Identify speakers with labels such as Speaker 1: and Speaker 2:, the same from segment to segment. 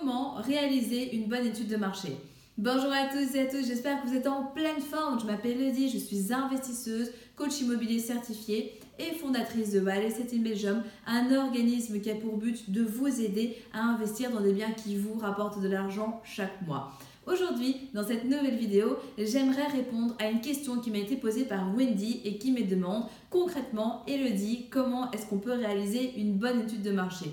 Speaker 1: Comment réaliser une bonne étude de marché Bonjour à tous et à tous, j'espère que vous êtes en pleine forme. Je m'appelle Lydie, je suis investisseuse, coach immobilier certifié et fondatrice de Val Estate in Belgium, un organisme qui a pour but de vous aider à investir dans des biens qui vous rapportent de l'argent chaque mois. Aujourd'hui, dans cette nouvelle vidéo, j'aimerais répondre à une question qui m'a été posée par Wendy et qui me demande concrètement, Elodie, comment est-ce qu'on peut réaliser une bonne étude de marché?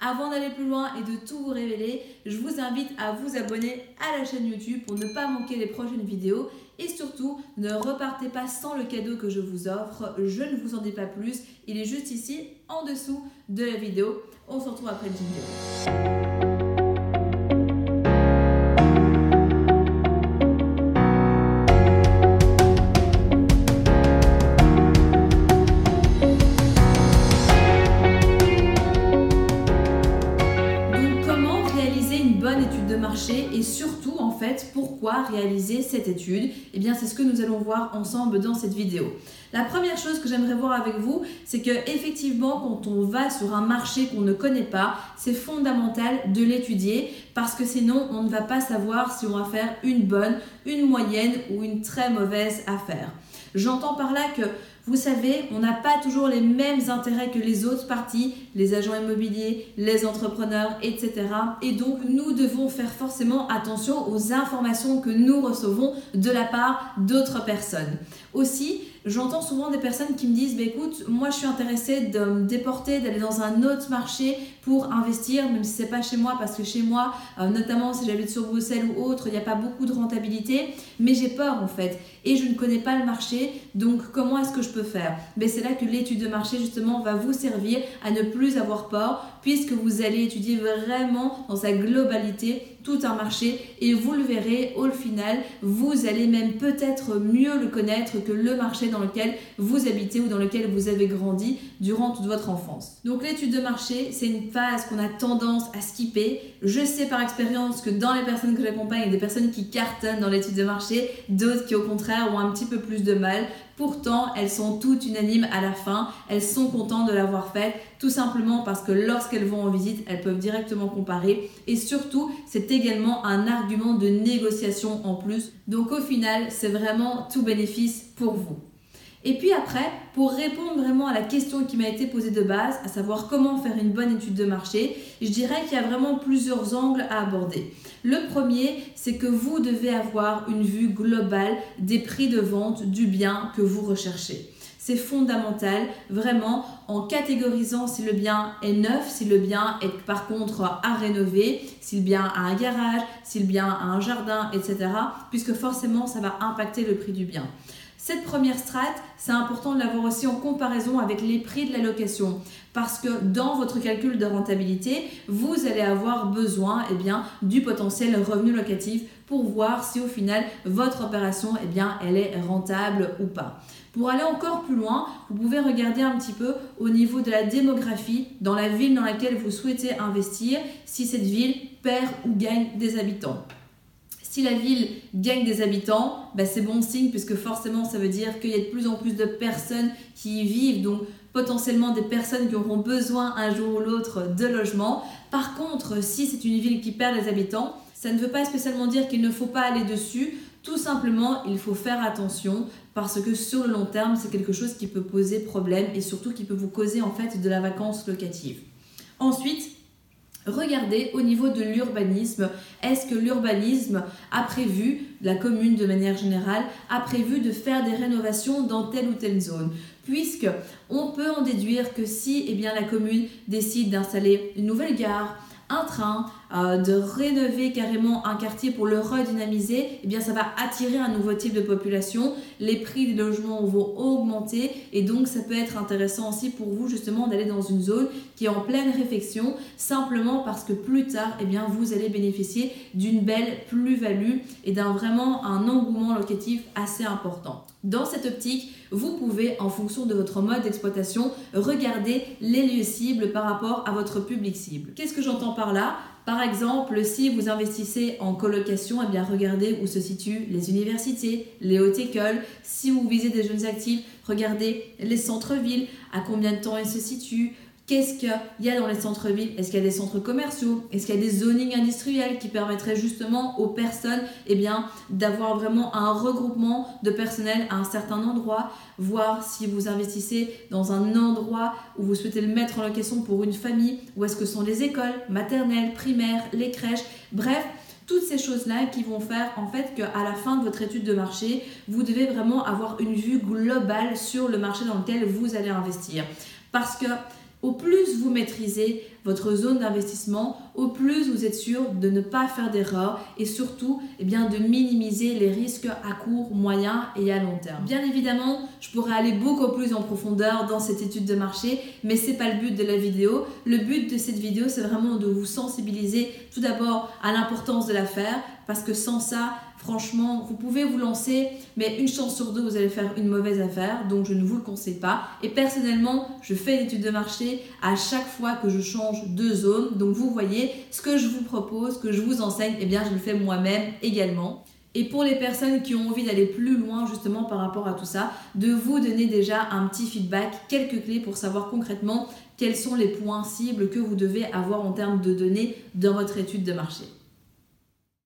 Speaker 1: Avant d'aller plus loin et de tout vous révéler, je vous invite à vous abonner à la chaîne YouTube pour ne pas manquer les prochaines vidéos et surtout ne repartez pas sans le cadeau que je vous offre. Je ne vous en dis pas plus, il est juste ici en dessous de la vidéo. On se retrouve après le vidéo. Pourquoi réaliser cette étude? Eh bien c'est ce que nous allons voir ensemble dans cette vidéo. La première chose que j'aimerais voir avec vous, c'est que effectivement quand on va sur un marché qu'on ne connaît pas, c'est fondamental de l'étudier parce que sinon on ne va pas savoir si on va faire une bonne, une moyenne ou une très mauvaise affaire. J'entends par là que vous savez, on n'a pas toujours les mêmes intérêts que les autres parties, les agents immobiliers, les entrepreneurs, etc. Et donc, nous devons faire forcément attention aux informations que nous recevons de la part d'autres personnes. Aussi, j'entends souvent des personnes qui me disent, bah, écoute, moi je suis intéressée de me déporter, d'aller dans un autre marché pour investir, même si c'est pas chez moi, parce que chez moi, euh, notamment si j'habite sur Bruxelles ou autre, il n'y a pas beaucoup de rentabilité, mais j'ai peur en fait, et je ne connais pas le marché, donc comment est-ce que je peux faire Mais c'est là que l'étude de marché justement va vous servir à ne plus avoir peur, puisque vous allez étudier vraiment dans sa globalité tout un marché et vous le verrez au final, vous allez même peut-être mieux le connaître que le marché dans lequel vous habitez ou dans lequel vous avez grandi durant toute votre enfance. Donc l'étude de marché, c'est une phase qu'on a tendance à skipper. Je sais par expérience que dans les personnes que j'accompagne, il y a des personnes qui cartonnent dans l'étude de marché, d'autres qui au contraire ont un petit peu plus de mal. Pourtant, elles sont toutes unanimes à la fin. Elles sont contentes de l'avoir faite, tout simplement parce que lorsqu'elles vont en visite, elles peuvent directement comparer. Et surtout, c'est également un argument de négociation en plus. Donc au final, c'est vraiment tout bénéfice pour vous. Et puis après, pour répondre vraiment à la question qui m'a été posée de base, à savoir comment faire une bonne étude de marché, je dirais qu'il y a vraiment plusieurs angles à aborder. Le premier, c'est que vous devez avoir une vue globale des prix de vente du bien que vous recherchez. C'est fondamental, vraiment, en catégorisant si le bien est neuf, si le bien est par contre à rénover, si le bien a un garage, si le bien a un jardin, etc. Puisque forcément, ça va impacter le prix du bien. Cette première strate, c'est important de l'avoir aussi en comparaison avec les prix de la location parce que dans votre calcul de rentabilité, vous allez avoir besoin eh du potentiel revenu locatif pour voir si au final votre opération eh bien, elle est rentable ou pas. Pour aller encore plus loin, vous pouvez regarder un petit peu au niveau de la démographie dans la ville dans laquelle vous souhaitez investir, si cette ville perd ou gagne des habitants. Si la ville gagne des habitants, bah, c'est bon signe puisque forcément ça veut dire qu'il y a de plus en plus de personnes qui y vivent, donc potentiellement des personnes qui auront besoin un jour ou l'autre de logement. Par contre, si c'est une ville qui perd des habitants, ça ne veut pas spécialement dire qu'il ne faut pas aller dessus. Tout simplement, il faut faire attention parce que sur le long terme, c'est quelque chose qui peut poser problème et surtout qui peut vous causer en fait de la vacance locative. Ensuite, Regardez au niveau de l'urbanisme, est-ce que l'urbanisme a prévu, la commune de manière générale, a prévu de faire des rénovations dans telle ou telle zone? Puisque on peut en déduire que si eh bien, la commune décide d'installer une nouvelle gare, un train, euh, de rénover carrément un quartier pour le redynamiser, eh bien ça va attirer un nouveau type de population, les prix des logements vont augmenter et donc ça peut être intéressant aussi pour vous justement d'aller dans une zone qui est en pleine réflexion simplement parce que plus tard, eh bien vous allez bénéficier d'une belle plus-value et d'un vraiment un engouement locatif assez important. Dans cette optique, vous pouvez, en fonction de votre mode d'exploitation, regarder les lieux cibles par rapport à votre public cible. Qu'est-ce que j'entends par là? Par exemple, si vous investissez en colocation, eh bien regardez où se situent les universités, les hautes écoles. Si vous visez des jeunes actifs, regardez les centres-villes, à combien de temps ils se situent, Qu'est-ce qu'il y a? Dans les centres-villes Est-ce qu'il y a des centres commerciaux? Est-ce qu'il y a des zonings industriels qui permettraient justement aux personnes eh d'avoir vraiment un regroupement de personnel à un certain endroit? Voir si vous investissez dans un endroit où vous souhaitez le mettre en location pour une famille, où est-ce que sont les écoles maternelles, primaires, les crèches? Bref, toutes ces choses-là qui vont faire en fait qu'à la fin de votre étude de marché, vous devez vraiment avoir une vue globale sur le marché dans lequel vous allez investir. Parce que au plus vous maîtrisez votre zone d'investissement, au plus vous êtes sûr de ne pas faire d'erreurs et surtout eh de minimiser les risques à court, moyen et à long terme. Bien évidemment, je pourrais aller beaucoup plus en profondeur dans cette étude de marché, mais ce n'est pas le but de la vidéo. Le but de cette vidéo, c'est vraiment de vous sensibiliser tout d'abord à l'importance de l'affaire, parce que sans ça, franchement, vous pouvez vous lancer, mais une chance sur deux, vous allez faire une mauvaise affaire, donc je ne vous le conseille pas. Et personnellement, je fais l'étude de marché à chaque fois que je change de zone. Donc vous voyez, ce que je vous propose, ce que je vous enseigne, eh bien je le fais moi-même également. Et pour les personnes qui ont envie d'aller plus loin justement par rapport à tout ça, de vous donner déjà un petit feedback, quelques clés pour savoir concrètement quels sont les points cibles que vous devez avoir en termes de données dans votre étude de marché.